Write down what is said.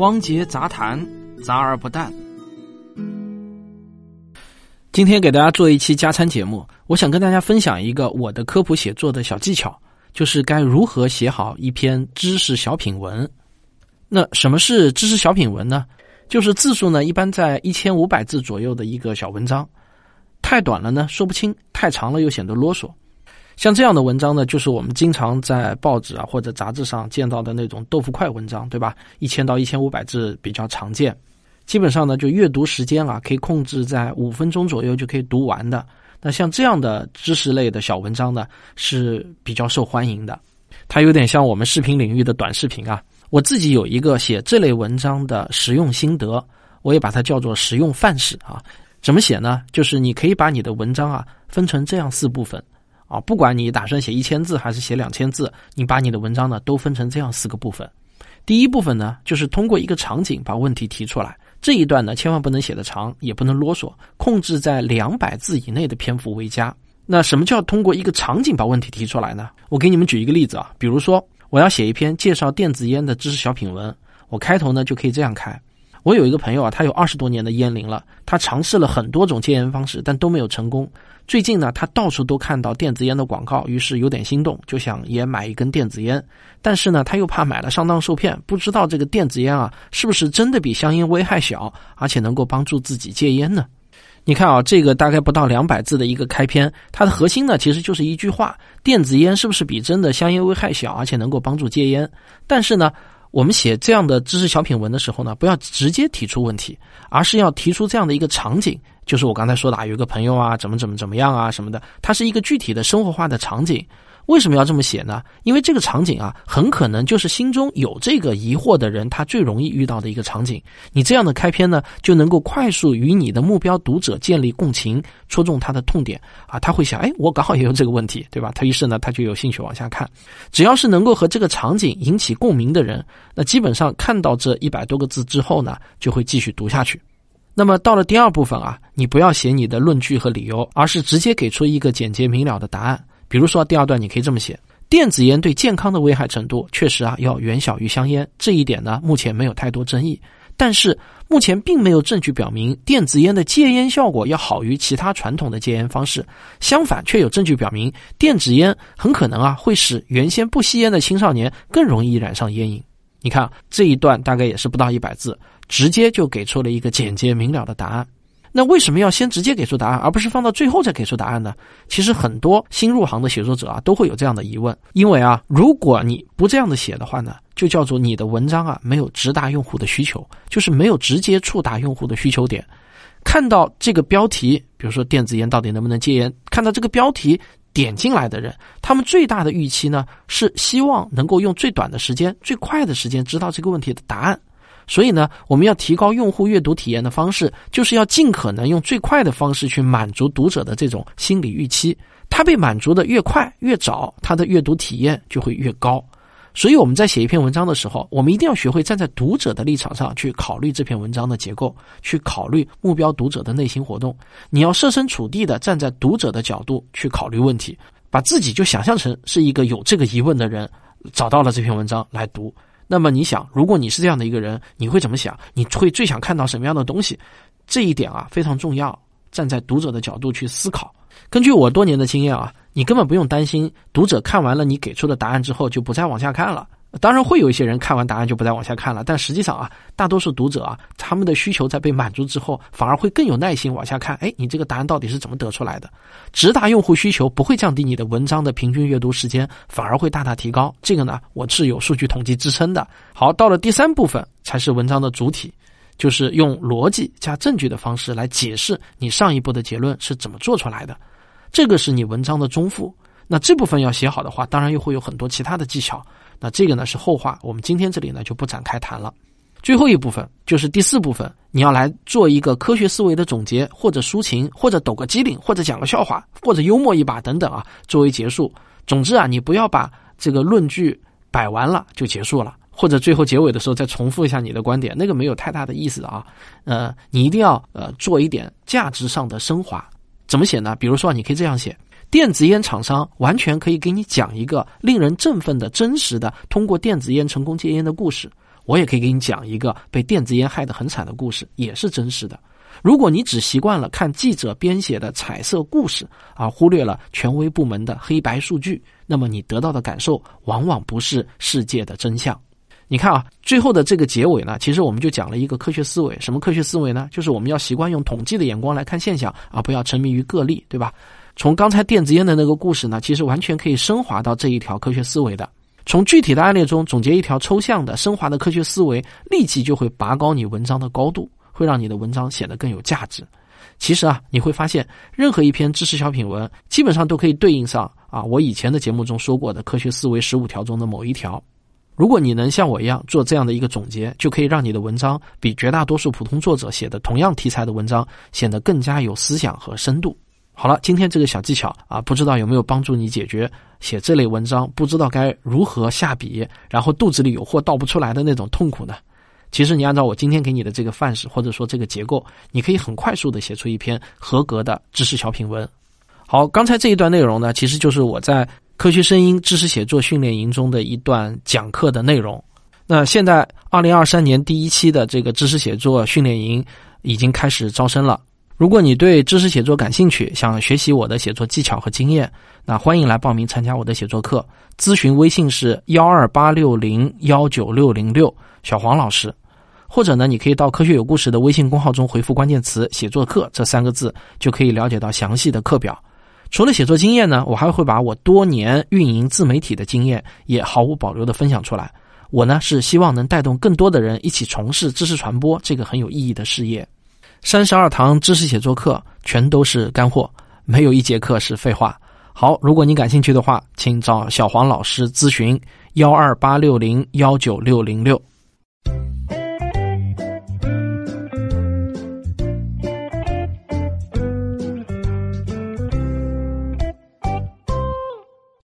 汪杰杂谈，杂而不淡。今天给大家做一期加餐节目，我想跟大家分享一个我的科普写作的小技巧，就是该如何写好一篇知识小品文。那什么是知识小品文呢？就是字数呢一般在一千五百字左右的一个小文章，太短了呢说不清，太长了又显得啰嗦。像这样的文章呢，就是我们经常在报纸啊或者杂志上见到的那种豆腐块文章，对吧？一千到一千五百字比较常见。基本上呢，就阅读时间啊，可以控制在五分钟左右就可以读完的。那像这样的知识类的小文章呢，是比较受欢迎的。它有点像我们视频领域的短视频啊。我自己有一个写这类文章的实用心得，我也把它叫做实用范式啊。怎么写呢？就是你可以把你的文章啊分成这样四部分啊，不管你打算写一千字还是写两千字，你把你的文章呢都分成这样四个部分。第一部分呢，就是通过一个场景把问题提出来。这一段呢，千万不能写的长，也不能啰嗦，控制在两百字以内的篇幅为佳。那什么叫通过一个场景把问题提出来呢？我给你们举一个例子啊，比如说我要写一篇介绍电子烟的知识小品文，我开头呢就可以这样开。我有一个朋友啊，他有二十多年的烟龄了，他尝试了很多种戒烟方式，但都没有成功。最近呢，他到处都看到电子烟的广告，于是有点心动，就想也买一根电子烟。但是呢，他又怕买了上当受骗，不知道这个电子烟啊，是不是真的比香烟危害小，而且能够帮助自己戒烟呢？你看啊，这个大概不到两百字的一个开篇，它的核心呢，其实就是一句话：电子烟是不是比真的香烟危害小，而且能够帮助戒烟？但是呢。我们写这样的知识小品文的时候呢，不要直接提出问题，而是要提出这样的一个场景，就是我刚才说的啊，有一个朋友啊，怎么怎么怎么样啊什么的，它是一个具体的生活化的场景。为什么要这么写呢？因为这个场景啊，很可能就是心中有这个疑惑的人他最容易遇到的一个场景。你这样的开篇呢，就能够快速与你的目标读者建立共情，戳中他的痛点啊，他会想，哎，我刚好也有这个问题，对吧？他于是呢，他就有兴趣往下看。只要是能够和这个场景引起共鸣的人，那基本上看到这一百多个字之后呢，就会继续读下去。那么到了第二部分啊，你不要写你的论据和理由，而是直接给出一个简洁明了的答案。比如说第二段，你可以这么写：电子烟对健康的危害程度确实啊要远小于香烟，这一点呢目前没有太多争议。但是目前并没有证据表明电子烟的戒烟效果要好于其他传统的戒烟方式，相反却有证据表明电子烟很可能啊会使原先不吸烟的青少年更容易染上烟瘾。你看这一段大概也是不到一百字，直接就给出了一个简洁明了的答案。那为什么要先直接给出答案，而不是放到最后再给出答案呢？其实很多新入行的写作者啊，都会有这样的疑问。因为啊，如果你不这样的写的话呢，就叫做你的文章啊没有直达用户的需求，就是没有直接触达用户的需求点。看到这个标题，比如说电子烟到底能不能戒烟，看到这个标题点进来的人，他们最大的预期呢是希望能够用最短的时间、最快的时间知道这个问题的答案。所以呢，我们要提高用户阅读体验的方式，就是要尽可能用最快的方式去满足读者的这种心理预期。他被满足的越快越早，他的阅读体验就会越高。所以我们在写一篇文章的时候，我们一定要学会站在读者的立场上去考虑这篇文章的结构，去考虑目标读者的内心活动。你要设身处地的站在读者的角度去考虑问题，把自己就想象成是一个有这个疑问的人，找到了这篇文章来读。那么你想，如果你是这样的一个人，你会怎么想？你会最想看到什么样的东西？这一点啊非常重要。站在读者的角度去思考。根据我多年的经验啊，你根本不用担心读者看完了你给出的答案之后就不再往下看了。当然会有一些人看完答案就不再往下看了，但实际上啊，大多数读者啊，他们的需求在被满足之后，反而会更有耐心往下看。哎，你这个答案到底是怎么得出来的？直达用户需求不会降低你的文章的平均阅读时间，反而会大大提高。这个呢，我是有数据统计支撑的。好，到了第三部分才是文章的主体，就是用逻辑加证据的方式来解释你上一步的结论是怎么做出来的。这个是你文章的中腹。那这部分要写好的话，当然又会有很多其他的技巧。那这个呢是后话，我们今天这里呢就不展开谈了。最后一部分就是第四部分，你要来做一个科学思维的总结，或者抒情，或者抖个机灵，或者讲个笑话，或者幽默一把等等啊，作为结束。总之啊，你不要把这个论据摆完了就结束了，或者最后结尾的时候再重复一下你的观点，那个没有太大的意思啊。呃，你一定要呃做一点价值上的升华。怎么写呢？比如说，你可以这样写。电子烟厂商完全可以给你讲一个令人振奋的真实的通过电子烟成功戒烟的故事。我也可以给你讲一个被电子烟害得很惨的故事，也是真实的。如果你只习惯了看记者编写的彩色故事，而忽略了权威部门的黑白数据，那么你得到的感受往往不是世界的真相。你看啊，最后的这个结尾呢，其实我们就讲了一个科学思维。什么科学思维呢？就是我们要习惯用统计的眼光来看现象，而不要沉迷于个例，对吧？从刚才电子烟的那个故事呢，其实完全可以升华到这一条科学思维的。从具体的案例中总结一条抽象的、升华的科学思维，立即就会拔高你文章的高度，会让你的文章显得更有价值。其实啊，你会发现，任何一篇知识小品文，基本上都可以对应上啊我以前的节目中说过的科学思维十五条中的某一条。如果你能像我一样做这样的一个总结，就可以让你的文章比绝大多数普通作者写的同样题材的文章显得更加有思想和深度。好了，今天这个小技巧啊，不知道有没有帮助你解决写这类文章不知道该如何下笔，然后肚子里有货倒不出来的那种痛苦呢？其实你按照我今天给你的这个范式或者说这个结构，你可以很快速的写出一篇合格的知识小品文。好，刚才这一段内容呢，其实就是我在。科学声音知识写作训练营中的一段讲课的内容。那现在，二零二三年第一期的这个知识写作训练营已经开始招生了。如果你对知识写作感兴趣，想学习我的写作技巧和经验，那欢迎来报名参加我的写作课。咨询微信是幺二八六零幺九六零六，小黄老师。或者呢，你可以到科学有故事的微信公号中回复关键词“写作课”这三个字，就可以了解到详细的课表。除了写作经验呢，我还会把我多年运营自媒体的经验也毫无保留的分享出来。我呢是希望能带动更多的人一起从事知识传播这个很有意义的事业。三十二堂知识写作课全都是干货，没有一节课是废话。好，如果你感兴趣的话，请找小黄老师咨询：幺二八六零幺九六零六。